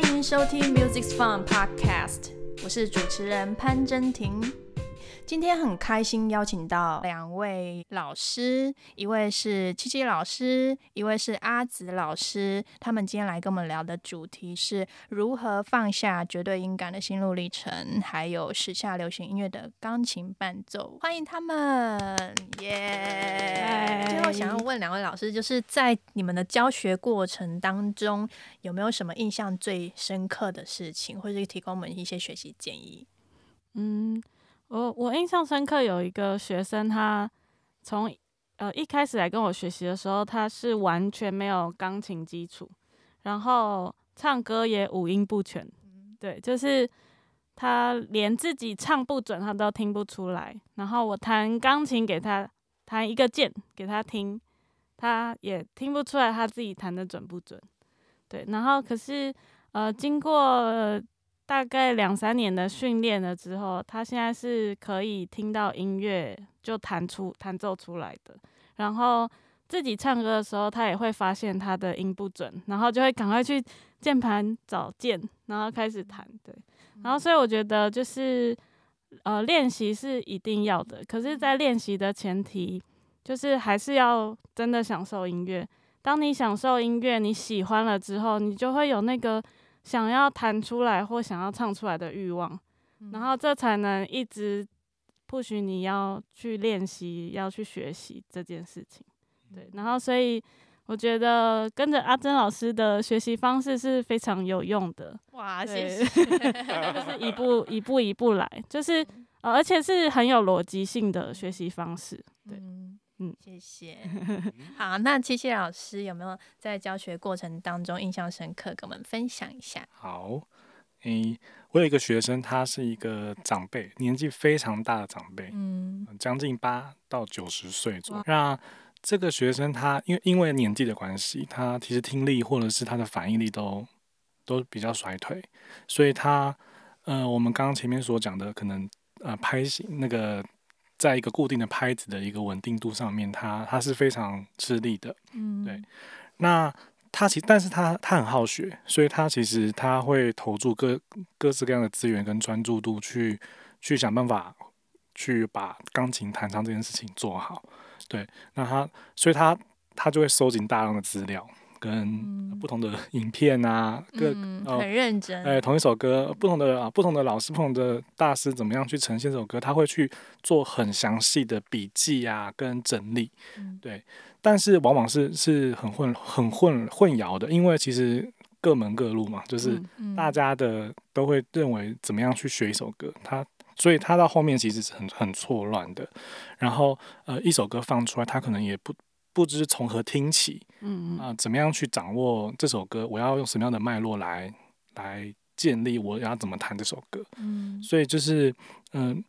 欢迎收听 Music Fun Podcast，我是主持人潘真婷。今天很开心邀请到两位老师，一位是七七老师，一位是阿紫老师。他们今天来跟我们聊的主题是如何放下绝对音感的心路历程，还有时下流行音乐的钢琴伴奏。欢迎他们，耶！最后想要问两位老师，就是在你们的教学过程当中，有没有什么印象最深刻的事情，或者是提供我们一些学习建议？嗯。我我印象深刻，有一个学生，他从呃一开始来跟我学习的时候，他是完全没有钢琴基础，然后唱歌也五音不全，对，就是他连自己唱不准，他都听不出来。然后我弹钢琴给他弹一个键给他听，他也听不出来他自己弹的准不准。对，然后可是呃经过。大概两三年的训练了之后，他现在是可以听到音乐就弹出弹奏出来的。然后自己唱歌的时候，他也会发现他的音不准，然后就会赶快去键盘找键，然后开始弹。对，然后所以我觉得就是呃练习是一定要的，可是，在练习的前提就是还是要真的享受音乐。当你享受音乐，你喜欢了之后，你就会有那个。想要弹出来或想要唱出来的欲望，然后这才能一直不许你要去练习、要去学习这件事情。对，然后所以我觉得跟着阿珍老师的学习方式是非常有用的。哇，谢谢！就是一步一步一步来，就是呃，而且是很有逻辑性的学习方式。对。嗯，谢谢。好，那七七老师有没有在教学过程当中印象深刻，跟我们分享一下？好，诶，我有一个学生，他是一个长辈，年纪非常大的长辈，嗯，将近八到九十岁左右。那这个学生他因为因为年纪的关系，他其实听力或者是他的反应力都都比较衰退，所以他呃，我们刚刚前面所讲的可能呃拍戏那个。在一个固定的拍子的一个稳定度上面，他他是非常吃力的。嗯，对。那他其但是他他很好学，所以他其实他会投注各各式各样的资源跟专注度去去想办法去把钢琴弹唱这件事情做好。对，那他所以他他就会收集大量的资料。跟不同的影片啊，各很认真。哎，同一首歌，不同的啊，不同的老师、不同的大师，怎么样去呈现这首歌？他会去做很详细的笔记啊，跟整理。对，但是往往是是很混、很混混淆的，因为其实各门各路嘛，就是大家的都会认为怎么样去学一首歌，他所以他到后面其实是很很错乱的。然后呃，一首歌放出来，他可能也不。不知从何听起，嗯嗯啊，怎么样去掌握这首歌？我要用什么样的脉络来来建立我要怎么弹这首歌？嗯，所以就是嗯，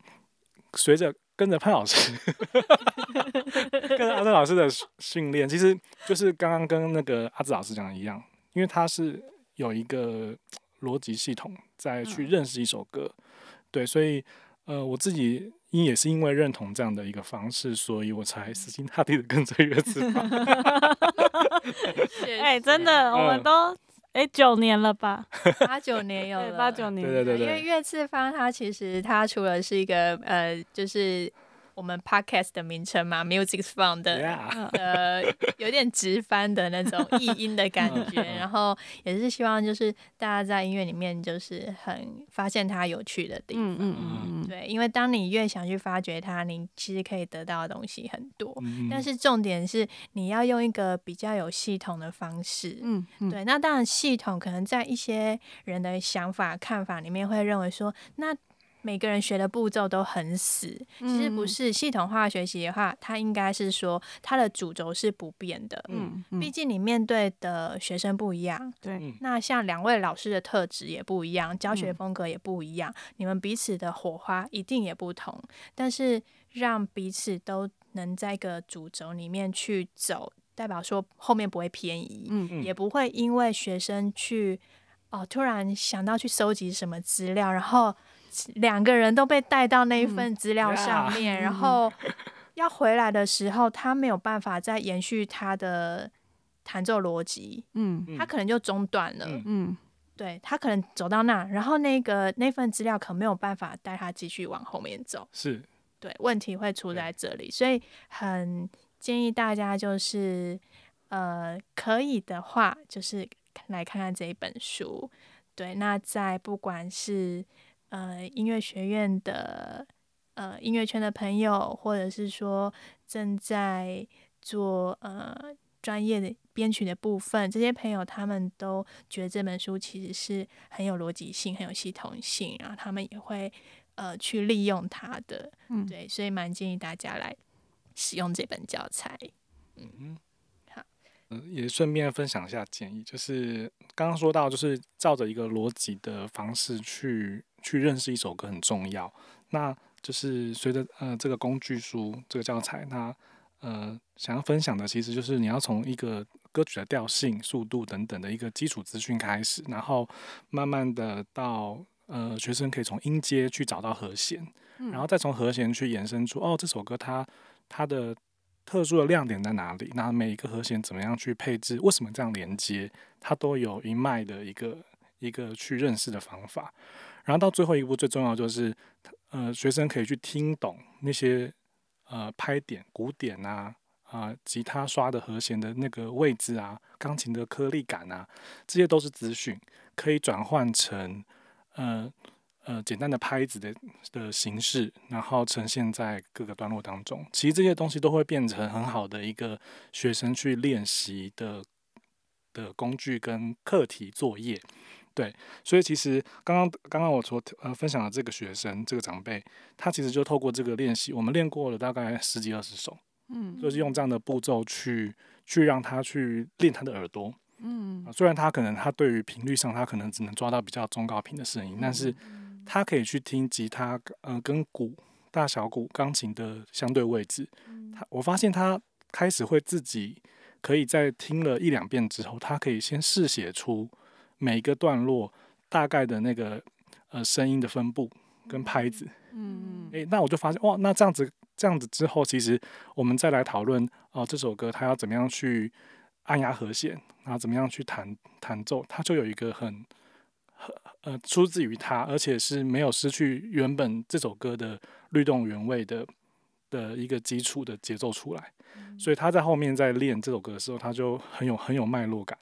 随着跟着潘老师，跟着阿正老师的训练，其实就是刚刚跟那个阿志老师讲的一样，因为他是有一个逻辑系统在去认识一首歌，对，所以呃，我自己。因也是因为认同这样的一个方式，所以我才死心塌地的跟着月子方。哎，真的，我们都哎九年了吧？八九年有了，八九年。对对对。因为月次方它其实它除了是一个呃，就是。我们 podcast 的名称嘛，Music Fun 的，呃，有点直翻的那种 译音的感觉，然后也是希望就是大家在音乐里面就是很发现它有趣的地方，嗯嗯嗯，对，因为当你越想去发掘它，你其实可以得到的东西很多，但是重点是你要用一个比较有系统的方式，嗯，对，那当然系统可能在一些人的想法看法里面会认为说那。每个人学的步骤都很死，其实不是系统化学习的话，它应该是说它的主轴是不变的。嗯，毕竟你面对的学生不一样，对。那像两位老师的特质也不一样，教学风格也不一样，你们彼此的火花一定也不同。但是让彼此都能在一个主轴里面去走，代表说后面不会偏移，嗯也不会因为学生去哦突然想到去收集什么资料，然后。两个人都被带到那一份资料上面，然后要回来的时候，他没有办法再延续他的弹奏逻辑，嗯，他可能就中断了，嗯，对他可能走到那，然后那个那份资料可没有办法带他继续往后面走。是，对，问题会出在这里，所以很建议大家就是呃，可以的话就是来看看这一本书。对，那在不管是呃音乐学院的呃音乐圈的朋友，或者是说正在做呃专业的编曲的部分，这些朋友他们都觉得这本书其实是很有逻辑性、很有系统性，然后他们也会呃去利用它的，嗯，对，所以蛮建议大家来使用这本教材。嗯，好，嗯，也顺便分享一下建议，就是刚刚说到，就是照着一个逻辑的方式去去认识一首歌很重要。那就是随着呃这个工具书这个教材，那呃想要分享的其实就是你要从一个歌曲的调性、速度等等的一个基础资讯开始，然后慢慢的到呃学生可以从音阶去找到和弦，然后再从和弦去延伸出哦这首歌它它的特殊的亮点在哪里？那每一个和弦怎么样去配置？为什么这样连接？它都有一脉的一个一个去认识的方法。然后到最后一步最重要就是，呃，学生可以去听懂那些呃拍点、鼓点啊啊，吉他刷的和弦的那个位置啊，钢琴的颗粒感啊，这些都是资讯，可以转换成呃呃简单的拍子的的形式，然后呈现在各个段落当中。其实这些东西都会变成很好的一个学生去练习的的工具跟课题作业。对，所以其实刚刚刚刚我所呃分享的这个学生这个长辈，他其实就透过这个练习，我们练过了大概十几二十首，嗯，就是用这样的步骤去去让他去练他的耳朵，嗯，虽然他可能他对于频率上他可能只能抓到比较中高频的声音，但是他可以去听吉他呃跟鼓大小鼓钢琴的相对位置，他我发现他开始会自己可以在听了一两遍之后，他可以先试写出。每一个段落大概的那个呃声音的分布跟拍子，嗯嗯。诶，那我就发现哇，那这样子这样子之后，其实我们再来讨论哦，这首歌它要怎么样去按压和弦，然后怎么样去弹弹奏，它就有一个很呃出自于他，而且是没有失去原本这首歌的律动原味的的一个基础的节奏出来，所以他在后面在练这首歌的时候，他就很有很有脉络感，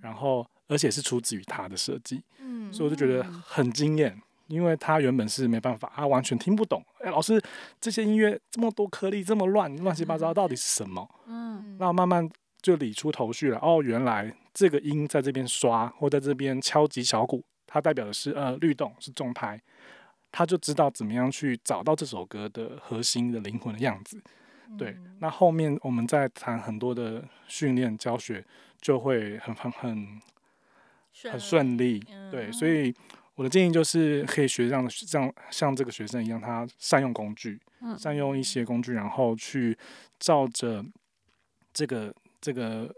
然后。而且是出自于他的设计，嗯，所以我就觉得很惊艳，因为他原本是没办法，他完全听不懂。哎，老师，这些音乐这么多颗粒，这么乱，乱七八糟，到底是什么？嗯，那慢慢就理出头绪了。哦，原来这个音在这边刷，或在这边敲击小鼓，它代表的是呃律动，是重拍。他就知道怎么样去找到这首歌的核心的灵魂的样子。对，那后面我们再谈很多的训练教学，就会很很很。很顺利，对，所以我的建议就是可以学这样像像这个学生一样，他善用工具，善用一些工具，然后去照着这个这个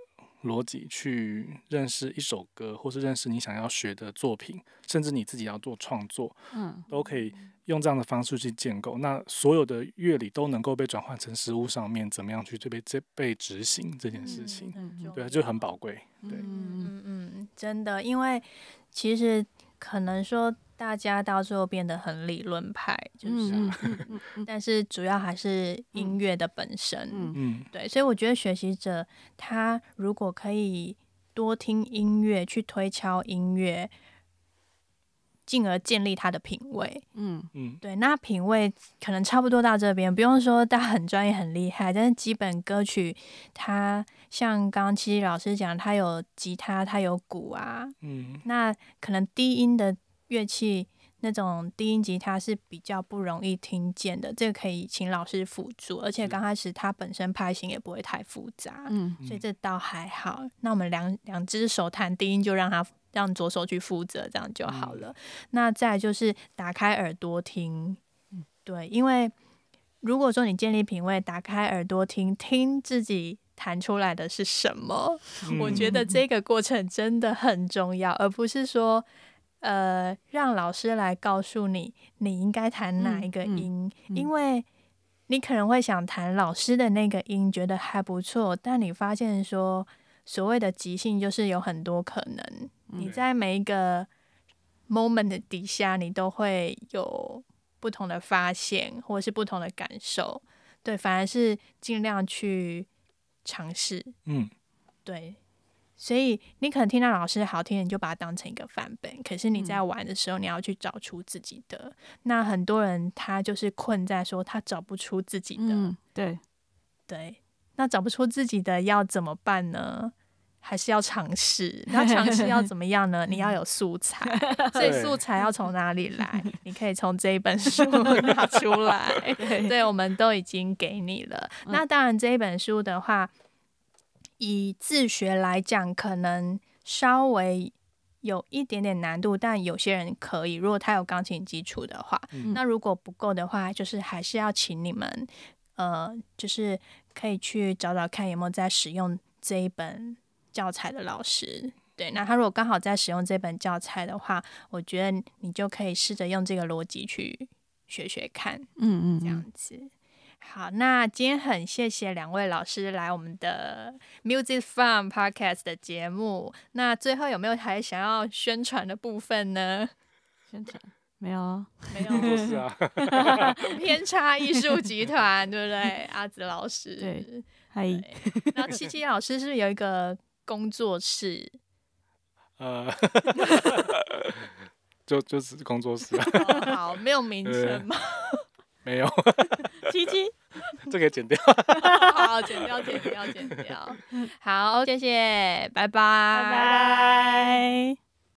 逻辑去认识一首歌，或是认识你想要学的作品，甚至你自己要做创作，嗯，都可以用这样的方式去建构。那所有的乐理都能够被转换成实物上面，怎么样去这被这被执行这件事情，对，就很宝贵，对。嗯嗯，真的，因为其实可能说大家到最后变得很理论派，就是，但是主要还是音乐的本身。嗯，对，所以我觉得学习者他如果可以多听音乐，去推敲音乐。进而建立他的品味，嗯嗯，对，那品味可能差不多到这边，不用说他很专业很厉害，但是基本歌曲，他像刚刚七七老师讲，他有吉他，他有鼓啊，嗯，那可能低音的乐器，那种低音吉他是比较不容易听见的，这个可以请老师辅助，而且刚开始它本身拍型也不会太复杂，嗯，所以这倒还好。那我们两两只手弹低音，就让他。让左手去负责，这样就好了。那再就是打开耳朵听，对，因为如果说你建立品味，打开耳朵听，听自己弹出来的是什么，我觉得这个过程真的很重要，而不是说呃让老师来告诉你你应该弹哪一个音，因为你可能会想弹老师的那个音，觉得还不错，但你发现说所谓的即兴就是有很多可能。你在每一个 moment 底下，你都会有不同的发现，或者是不同的感受。对，反而是尽量去尝试。嗯，对。所以你可能听到老师好听，你就把它当成一个范本。可是你在玩的时候，你要去找出自己的。那很多人他就是困在说他找不出自己的。对，对。那找不出自己的要怎么办呢？还是要尝试？那尝试要怎么样呢？你要有素材。所以素材要从哪里来？你可以从这一本书拿出来。对，我们都已经给你了。那当然，这一本书的话。以自学来讲，可能稍微有一点点难度，但有些人可以。如果他有钢琴基础的话，那如果不够的话，就是还是要请你们，呃，就是可以去找找看有没有在使用这一本教材的老师。对，那他如果刚好在使用这本教材的话，我觉得你就可以试着用这个逻辑去学学看。嗯嗯，这样子。好，那今天很谢谢两位老师来我们的 Music Fun Podcast 的节目。那最后有没有还想要宣传的部分呢？宣传没有，没有，是啊。偏差艺术集团，对不对？阿紫老师，对，嗨。然后七七老师是有一个工作室，呃，就就是工作室。好，没有名称吗？没有，七七，这个剪掉，好，剪掉，剪掉，剪掉，好，谢谢，拜拜，拜拜。